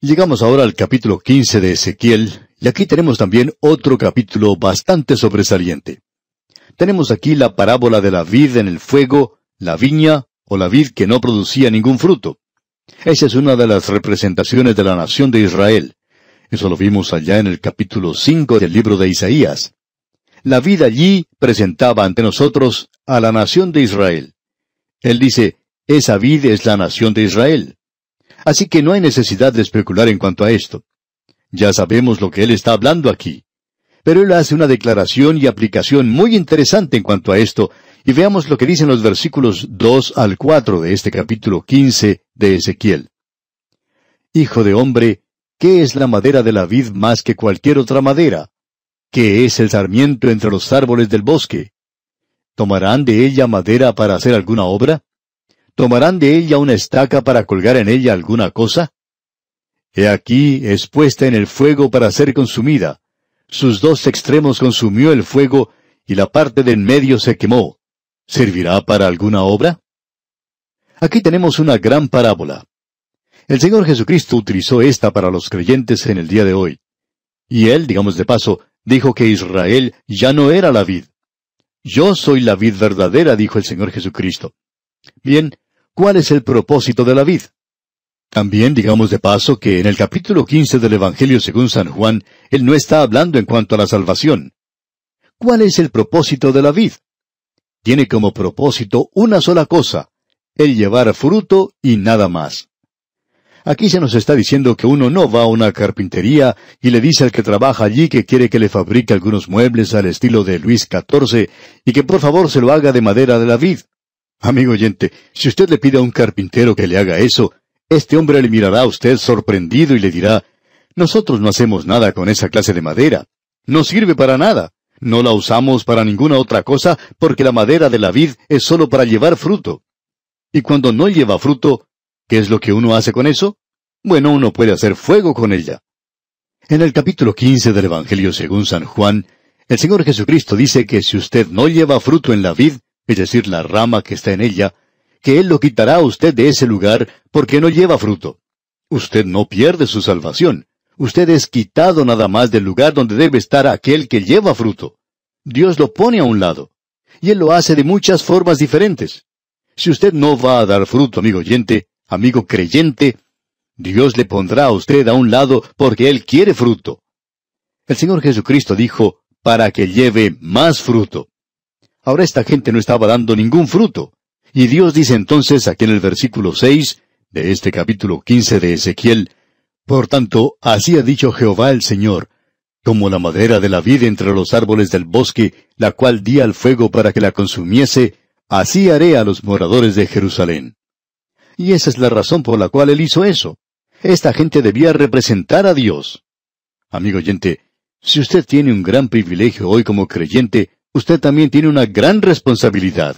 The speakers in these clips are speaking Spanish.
Llegamos ahora al capítulo 15 de Ezequiel, y aquí tenemos también otro capítulo bastante sobresaliente. Tenemos aquí la parábola de la vid en el fuego, la viña o la vid que no producía ningún fruto. Esa es una de las representaciones de la nación de Israel. Eso lo vimos allá en el capítulo 5 del libro de Isaías. La vid allí presentaba ante nosotros a la nación de Israel. Él dice, esa vid es la nación de Israel. Así que no hay necesidad de especular en cuanto a esto. Ya sabemos lo que él está hablando aquí. Pero él hace una declaración y aplicación muy interesante en cuanto a esto, y veamos lo que dicen los versículos 2 al 4 de este capítulo 15 de Ezequiel. Hijo de hombre, ¿qué es la madera de la vid más que cualquier otra madera? ¿Qué es el sarmiento entre los árboles del bosque? ¿Tomarán de ella madera para hacer alguna obra? ¿Tomarán de ella una estaca para colgar en ella alguna cosa? He aquí es puesta en el fuego para ser consumida. Sus dos extremos consumió el fuego, y la parte de en medio se quemó. ¿Servirá para alguna obra? Aquí tenemos una gran parábola. El Señor Jesucristo utilizó esta para los creyentes en el día de hoy. Y él, digamos de paso, dijo que Israel ya no era la vid. Yo soy la vid verdadera, dijo el Señor Jesucristo. Bien, ¿Cuál es el propósito de la vid? También digamos de paso que en el capítulo 15 del Evangelio según San Juan, él no está hablando en cuanto a la salvación. ¿Cuál es el propósito de la vid? Tiene como propósito una sola cosa, el llevar fruto y nada más. Aquí se nos está diciendo que uno no va a una carpintería y le dice al que trabaja allí que quiere que le fabrique algunos muebles al estilo de Luis XIV y que por favor se lo haga de madera de la vid. Amigo oyente, si usted le pide a un carpintero que le haga eso, este hombre le mirará a usted sorprendido y le dirá, nosotros no hacemos nada con esa clase de madera. No sirve para nada. No la usamos para ninguna otra cosa porque la madera de la vid es solo para llevar fruto. Y cuando no lleva fruto, ¿qué es lo que uno hace con eso? Bueno, uno puede hacer fuego con ella. En el capítulo 15 del Evangelio según San Juan, el Señor Jesucristo dice que si usted no lleva fruto en la vid, es decir, la rama que está en ella, que Él lo quitará a usted de ese lugar porque no lleva fruto. Usted no pierde su salvación. Usted es quitado nada más del lugar donde debe estar aquel que lleva fruto. Dios lo pone a un lado. Y Él lo hace de muchas formas diferentes. Si usted no va a dar fruto, amigo oyente, amigo creyente, Dios le pondrá a usted a un lado porque Él quiere fruto. El Señor Jesucristo dijo, para que lleve más fruto. Ahora esta gente no estaba dando ningún fruto. Y Dios dice entonces aquí en el versículo seis de este capítulo quince de Ezequiel, Por tanto, así ha dicho Jehová el Señor, como la madera de la vid entre los árboles del bosque, la cual di al fuego para que la consumiese, así haré a los moradores de Jerusalén. Y esa es la razón por la cual él hizo eso. Esta gente debía representar a Dios. Amigo oyente, si usted tiene un gran privilegio hoy como creyente, usted también tiene una gran responsabilidad.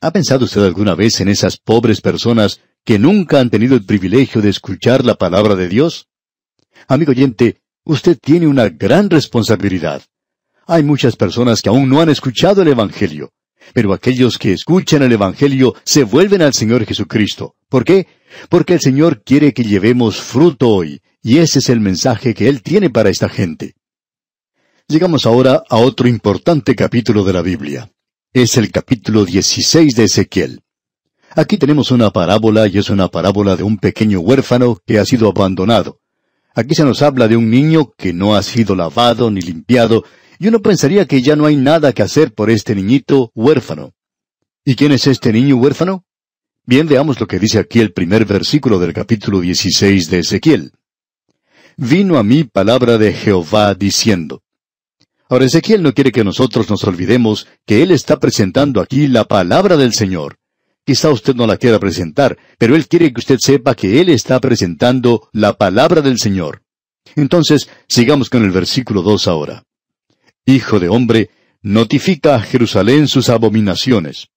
¿Ha pensado usted alguna vez en esas pobres personas que nunca han tenido el privilegio de escuchar la palabra de Dios? Amigo oyente, usted tiene una gran responsabilidad. Hay muchas personas que aún no han escuchado el Evangelio, pero aquellos que escuchan el Evangelio se vuelven al Señor Jesucristo. ¿Por qué? Porque el Señor quiere que llevemos fruto hoy, y ese es el mensaje que Él tiene para esta gente. Llegamos ahora a otro importante capítulo de la Biblia. Es el capítulo 16 de Ezequiel. Aquí tenemos una parábola y es una parábola de un pequeño huérfano que ha sido abandonado. Aquí se nos habla de un niño que no ha sido lavado ni limpiado, y uno pensaría que ya no hay nada que hacer por este niñito huérfano. ¿Y quién es este niño huérfano? Bien, veamos lo que dice aquí el primer versículo del capítulo 16 de Ezequiel. Vino a mí palabra de Jehová diciendo, Ahora Ezequiel no quiere que nosotros nos olvidemos que él está presentando aquí la palabra del Señor. Quizá usted no la quiera presentar, pero él quiere que usted sepa que él está presentando la palabra del Señor. Entonces, sigamos con el versículo 2 ahora. Hijo de hombre, notifica a Jerusalén sus abominaciones.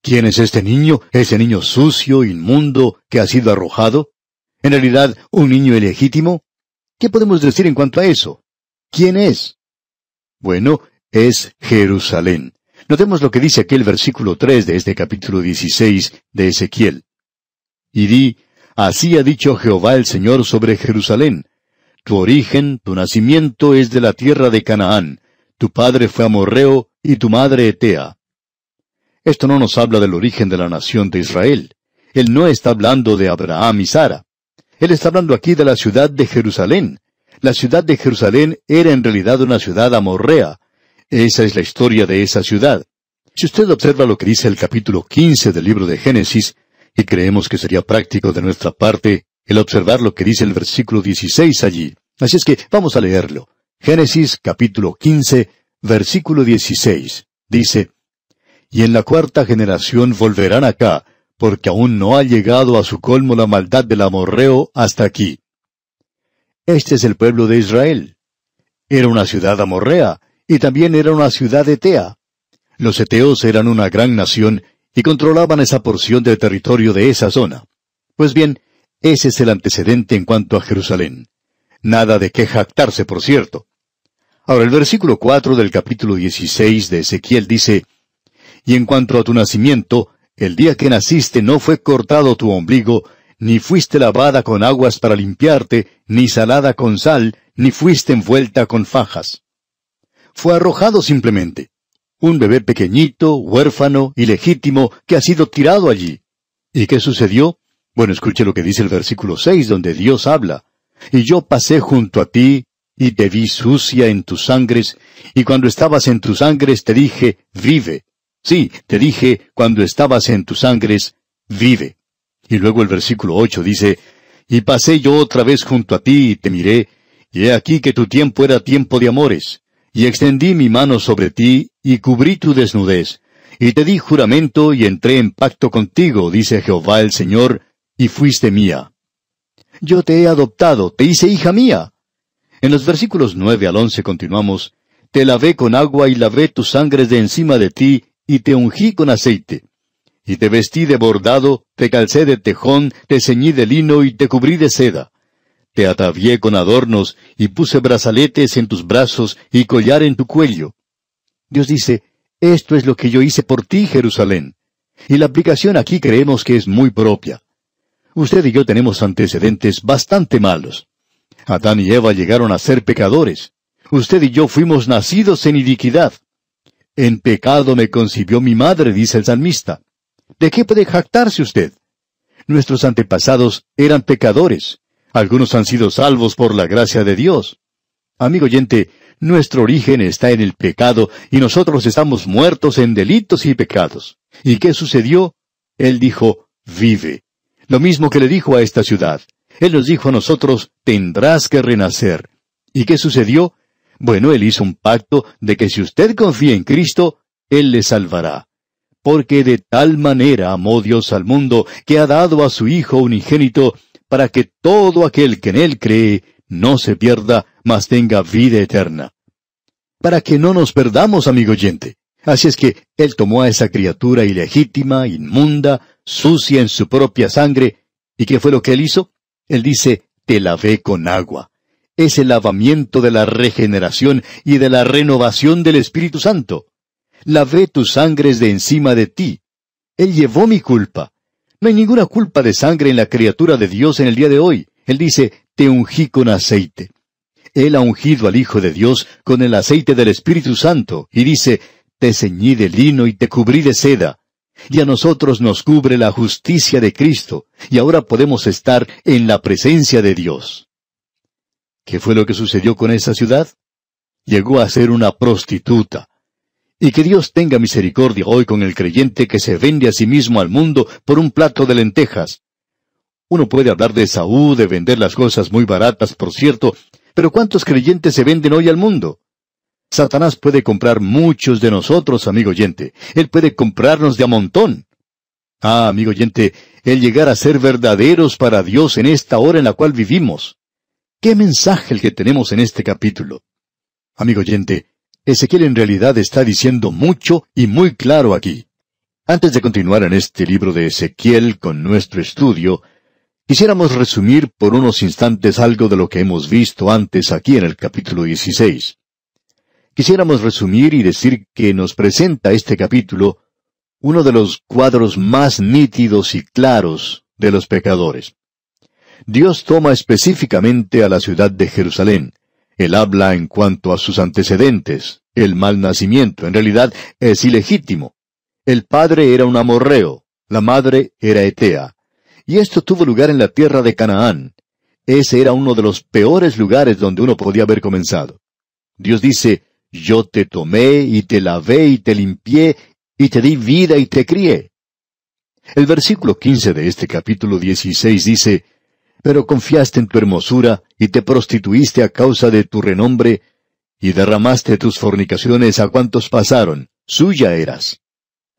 ¿Quién es este niño, ese niño sucio, inmundo, que ha sido arrojado? ¿En realidad un niño ilegítimo? ¿Qué podemos decir en cuanto a eso? ¿Quién es? Bueno, es Jerusalén. Notemos lo que dice aquí el versículo tres de este capítulo dieciséis de Ezequiel. Y di, Así ha dicho Jehová el Señor sobre Jerusalén. Tu origen, tu nacimiento es de la tierra de Canaán. Tu padre fue amorreo y tu madre Etea. Esto no nos habla del origen de la nación de Israel. Él no está hablando de Abraham y Sara. Él está hablando aquí de la ciudad de Jerusalén. La ciudad de Jerusalén era en realidad una ciudad amorrea. Esa es la historia de esa ciudad. Si usted observa lo que dice el capítulo 15 del libro de Génesis, y creemos que sería práctico de nuestra parte el observar lo que dice el versículo 16 allí. Así es que vamos a leerlo. Génesis capítulo 15, versículo 16. Dice, Y en la cuarta generación volverán acá, porque aún no ha llegado a su colmo la maldad del amorreo hasta aquí. Este es el pueblo de Israel. Era una ciudad amorrea, y también era una ciudad etea. Los eteos eran una gran nación y controlaban esa porción del territorio de esa zona. Pues bien, ese es el antecedente en cuanto a Jerusalén. Nada de qué jactarse, por cierto. Ahora el versículo cuatro del capítulo dieciséis de Ezequiel dice, Y en cuanto a tu nacimiento, el día que naciste no fue cortado tu ombligo, ni fuiste lavada con aguas para limpiarte, ni salada con sal, ni fuiste envuelta con fajas. Fue arrojado simplemente. Un bebé pequeñito, huérfano, ilegítimo, que ha sido tirado allí. ¿Y qué sucedió? Bueno, escuche lo que dice el versículo seis, donde Dios habla. Y yo pasé junto a ti, y te vi sucia en tus sangres, y cuando estabas en tus sangres te dije, vive. Sí, te dije, cuando estabas en tus sangres, vive. Y luego el versículo ocho dice, Y pasé yo otra vez junto a ti y te miré, y he aquí que tu tiempo era tiempo de amores, y extendí mi mano sobre ti, y cubrí tu desnudez, y te di juramento y entré en pacto contigo, dice Jehová el Señor, y fuiste mía. Yo te he adoptado, te hice hija mía. En los versículos nueve al once continuamos, Te lavé con agua y lavé tus sangres de encima de ti, y te ungí con aceite. Y te vestí de bordado, te calcé de tejón, te ceñí de lino y te cubrí de seda. Te atavié con adornos y puse brazaletes en tus brazos y collar en tu cuello. Dios dice, esto es lo que yo hice por ti, Jerusalén. Y la aplicación aquí creemos que es muy propia. Usted y yo tenemos antecedentes bastante malos. Adán y Eva llegaron a ser pecadores. Usted y yo fuimos nacidos en iniquidad. En pecado me concibió mi madre, dice el salmista. ¿De qué puede jactarse usted? Nuestros antepasados eran pecadores. Algunos han sido salvos por la gracia de Dios. Amigo oyente, nuestro origen está en el pecado y nosotros estamos muertos en delitos y pecados. ¿Y qué sucedió? Él dijo, vive. Lo mismo que le dijo a esta ciudad. Él nos dijo a nosotros, tendrás que renacer. ¿Y qué sucedió? Bueno, Él hizo un pacto de que si usted confía en Cristo, Él le salvará. Porque de tal manera amó Dios al mundo que ha dado a su Hijo unigénito para que todo aquel que en Él cree no se pierda, mas tenga vida eterna. Para que no nos perdamos, amigo oyente. Así es que Él tomó a esa criatura ilegítima, inmunda, sucia en su propia sangre, ¿y qué fue lo que Él hizo? Él dice, te lavé con agua es el lavamiento de la regeneración y de la renovación del Espíritu Santo. Lavé tus sangres de encima de ti. Él llevó mi culpa. No hay ninguna culpa de sangre en la criatura de Dios en el día de hoy. Él dice, te ungí con aceite. Él ha ungido al Hijo de Dios con el aceite del Espíritu Santo, y dice, te ceñí de lino y te cubrí de seda. Y a nosotros nos cubre la justicia de Cristo, y ahora podemos estar en la presencia de Dios. ¿Qué fue lo que sucedió con esa ciudad? Llegó a ser una prostituta. Y que Dios tenga misericordia hoy con el creyente que se vende a sí mismo al mundo por un plato de lentejas. Uno puede hablar de Saúl, de vender las cosas muy baratas, por cierto, pero ¿cuántos creyentes se venden hoy al mundo? Satanás puede comprar muchos de nosotros, amigo oyente. Él puede comprarnos de a montón. Ah, amigo oyente, el llegar a ser verdaderos para Dios en esta hora en la cual vivimos. ¿Qué mensaje el que tenemos en este capítulo? Amigo oyente, Ezequiel en realidad está diciendo mucho y muy claro aquí. Antes de continuar en este libro de Ezequiel con nuestro estudio, quisiéramos resumir por unos instantes algo de lo que hemos visto antes aquí en el capítulo 16. Quisiéramos resumir y decir que nos presenta este capítulo uno de los cuadros más nítidos y claros de los pecadores. Dios toma específicamente a la ciudad de Jerusalén. Él habla en cuanto a sus antecedentes. El mal nacimiento, en realidad, es ilegítimo. El padre era un amorreo, la madre era Etea. Y esto tuvo lugar en la tierra de Canaán. Ese era uno de los peores lugares donde uno podía haber comenzado. Dios dice, yo te tomé y te lavé y te limpié y te di vida y te crié. El versículo 15 de este capítulo 16 dice, Pero confiaste en tu hermosura y te prostituiste a causa de tu renombre y derramaste tus fornicaciones a cuantos pasaron, suya eras.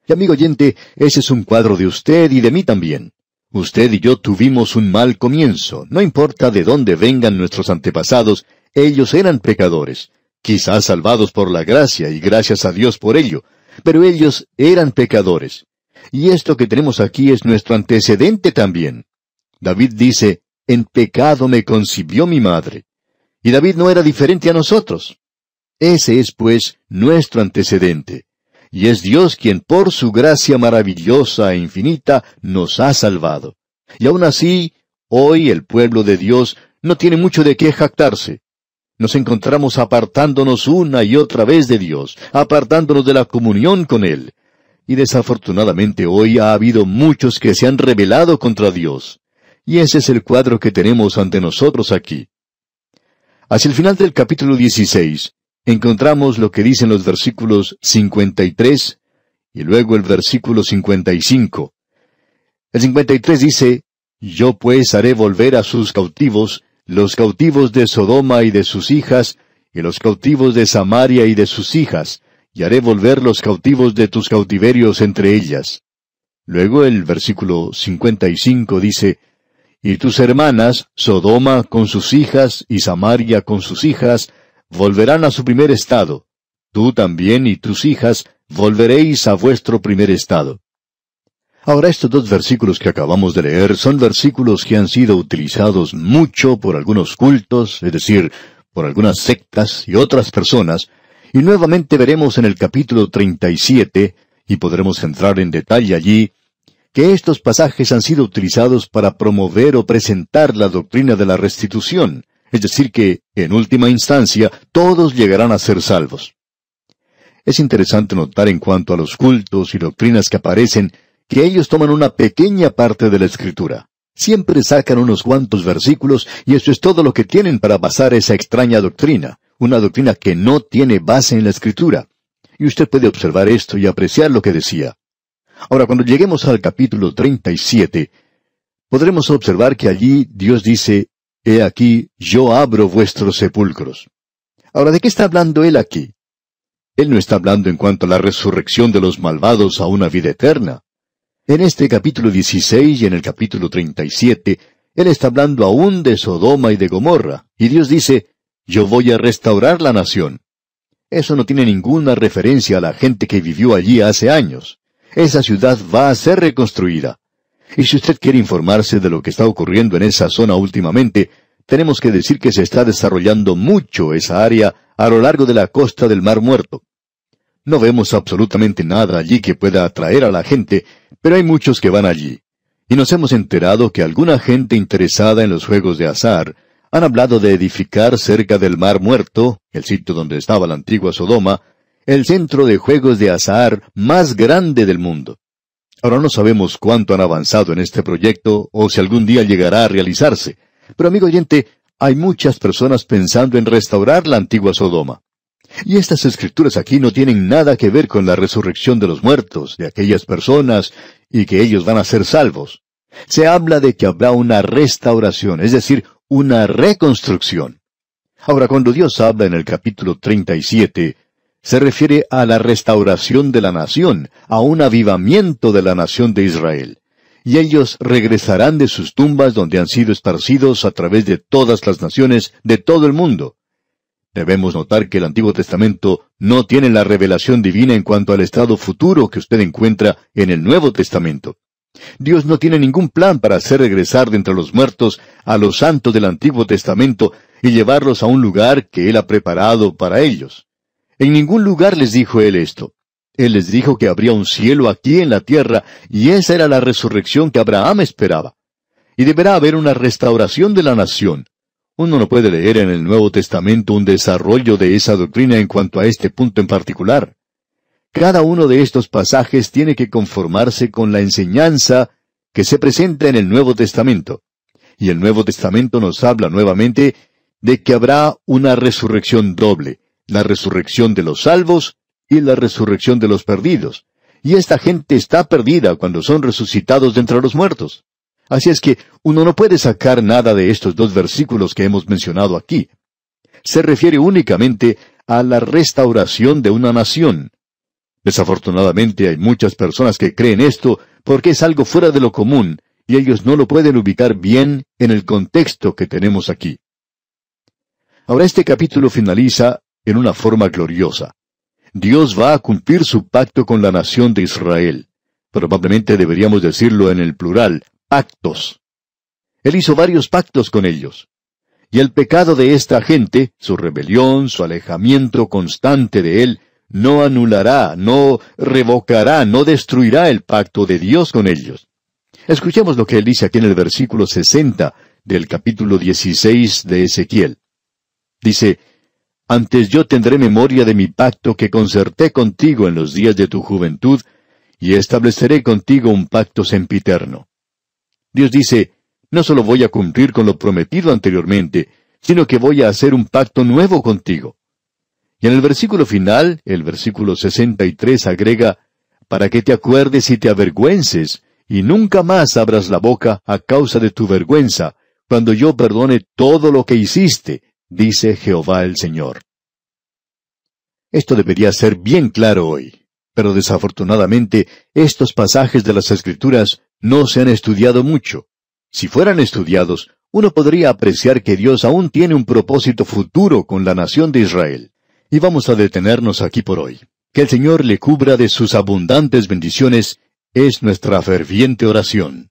Y amigo oyente, ese es un cuadro de usted y de mí también. Usted y yo tuvimos un mal comienzo, no importa de dónde vengan nuestros antepasados, ellos eran pecadores, quizás salvados por la gracia y gracias a Dios por ello, pero ellos eran pecadores. Y esto que tenemos aquí es nuestro antecedente también. David dice, en pecado me concibió mi madre. Y David no era diferente a nosotros. Ese es, pues, nuestro antecedente. Y es Dios quien por su gracia maravillosa e infinita nos ha salvado. Y aun así, hoy el pueblo de Dios no tiene mucho de qué jactarse. Nos encontramos apartándonos una y otra vez de Dios, apartándonos de la comunión con Él. Y desafortunadamente hoy ha habido muchos que se han rebelado contra Dios. Y ese es el cuadro que tenemos ante nosotros aquí. Hacia el final del capítulo 16, encontramos lo que dicen los versículos 53 y luego el versículo 55. El 53 dice, Yo pues haré volver a sus cautivos, los cautivos de Sodoma y de sus hijas, y los cautivos de Samaria y de sus hijas, y haré volver los cautivos de tus cautiverios entre ellas. Luego el versículo 55 dice, Y tus hermanas, Sodoma con sus hijas y Samaria con sus hijas, volverán a su primer estado. Tú también y tus hijas volveréis a vuestro primer estado. Ahora estos dos versículos que acabamos de leer son versículos que han sido utilizados mucho por algunos cultos, es decir, por algunas sectas y otras personas, y nuevamente veremos en el capítulo 37, y podremos entrar en detalle allí, que estos pasajes han sido utilizados para promover o presentar la doctrina de la restitución, es decir, que, en última instancia, todos llegarán a ser salvos. Es interesante notar en cuanto a los cultos y doctrinas que aparecen, que ellos toman una pequeña parte de la escritura. Siempre sacan unos cuantos versículos y eso es todo lo que tienen para basar esa extraña doctrina, una doctrina que no tiene base en la escritura. Y usted puede observar esto y apreciar lo que decía. Ahora, cuando lleguemos al capítulo 37, podremos observar que allí Dios dice, He aquí, yo abro vuestros sepulcros. Ahora, ¿de qué está hablando él aquí? Él no está hablando en cuanto a la resurrección de los malvados a una vida eterna. En este capítulo 16 y en el capítulo 37, él está hablando aún de Sodoma y de Gomorra, y Dios dice, yo voy a restaurar la nación. Eso no tiene ninguna referencia a la gente que vivió allí hace años. Esa ciudad va a ser reconstruida. Y si usted quiere informarse de lo que está ocurriendo en esa zona últimamente, tenemos que decir que se está desarrollando mucho esa área a lo largo de la costa del Mar Muerto. No vemos absolutamente nada allí que pueda atraer a la gente, pero hay muchos que van allí. Y nos hemos enterado que alguna gente interesada en los juegos de azar han hablado de edificar cerca del Mar Muerto, el sitio donde estaba la antigua Sodoma, el centro de juegos de azar más grande del mundo. Ahora no sabemos cuánto han avanzado en este proyecto o si algún día llegará a realizarse. Pero amigo oyente, hay muchas personas pensando en restaurar la antigua Sodoma. Y estas escrituras aquí no tienen nada que ver con la resurrección de los muertos, de aquellas personas, y que ellos van a ser salvos. Se habla de que habrá una restauración, es decir, una reconstrucción. Ahora, cuando Dios habla en el capítulo 37 se refiere a la restauración de la nación, a un avivamiento de la nación de Israel. Y ellos regresarán de sus tumbas donde han sido esparcidos a través de todas las naciones de todo el mundo. Debemos notar que el Antiguo Testamento no tiene la revelación divina en cuanto al estado futuro que usted encuentra en el Nuevo Testamento. Dios no tiene ningún plan para hacer regresar de entre los muertos a los santos del Antiguo Testamento y llevarlos a un lugar que Él ha preparado para ellos. En ningún lugar les dijo él esto. Él les dijo que habría un cielo aquí en la tierra, y esa era la resurrección que Abraham esperaba. y deberá haber una restauración de la nación. Uno no puede leer en el Nuevo Testamento un desarrollo de esa doctrina en cuanto a este punto en particular. Cada uno de estos pasajes tiene que conformarse con la enseñanza que se presenta en el Nuevo Testamento. Y el Nuevo Testamento nos habla nuevamente de que habrá una resurrección doble, la resurrección de los salvos y la resurrección de los perdidos. Y esta gente está perdida cuando son resucitados de entre los muertos. Así es que uno no puede sacar nada de estos dos versículos que hemos mencionado aquí. Se refiere únicamente a la restauración de una nación. Desafortunadamente hay muchas personas que creen esto porque es algo fuera de lo común y ellos no lo pueden ubicar bien en el contexto que tenemos aquí. Ahora este capítulo finaliza en una forma gloriosa. Dios va a cumplir su pacto con la nación de Israel. Probablemente deberíamos decirlo en el plural, pactos. Él hizo varios pactos con ellos. Y el pecado de esta gente, su rebelión, su alejamiento constante de Él, no anulará, no revocará, no destruirá el pacto de Dios con ellos. Escuchemos lo que Él dice aquí en el versículo 60 del capítulo 16 de Ezequiel. Dice, Antes yo tendré memoria de mi pacto que concerté contigo en los días de tu juventud, y estableceré contigo un pacto sempiterno. Dios dice, no solo voy a cumplir con lo prometido anteriormente, sino que voy a hacer un pacto nuevo contigo. Y en el versículo final, el versículo 63 agrega, para que te acuerdes y te avergüences, y nunca más abras la boca a causa de tu vergüenza, cuando yo perdone todo lo que hiciste, dice Jehová el Señor. Esto debería ser bien claro hoy, pero desafortunadamente estos pasajes de las Escrituras no se han estudiado mucho. Si fueran estudiados, uno podría apreciar que Dios aún tiene un propósito futuro con la nación de Israel. Y vamos a detenernos aquí por hoy. Que el Señor le cubra de sus abundantes bendiciones es nuestra ferviente oración.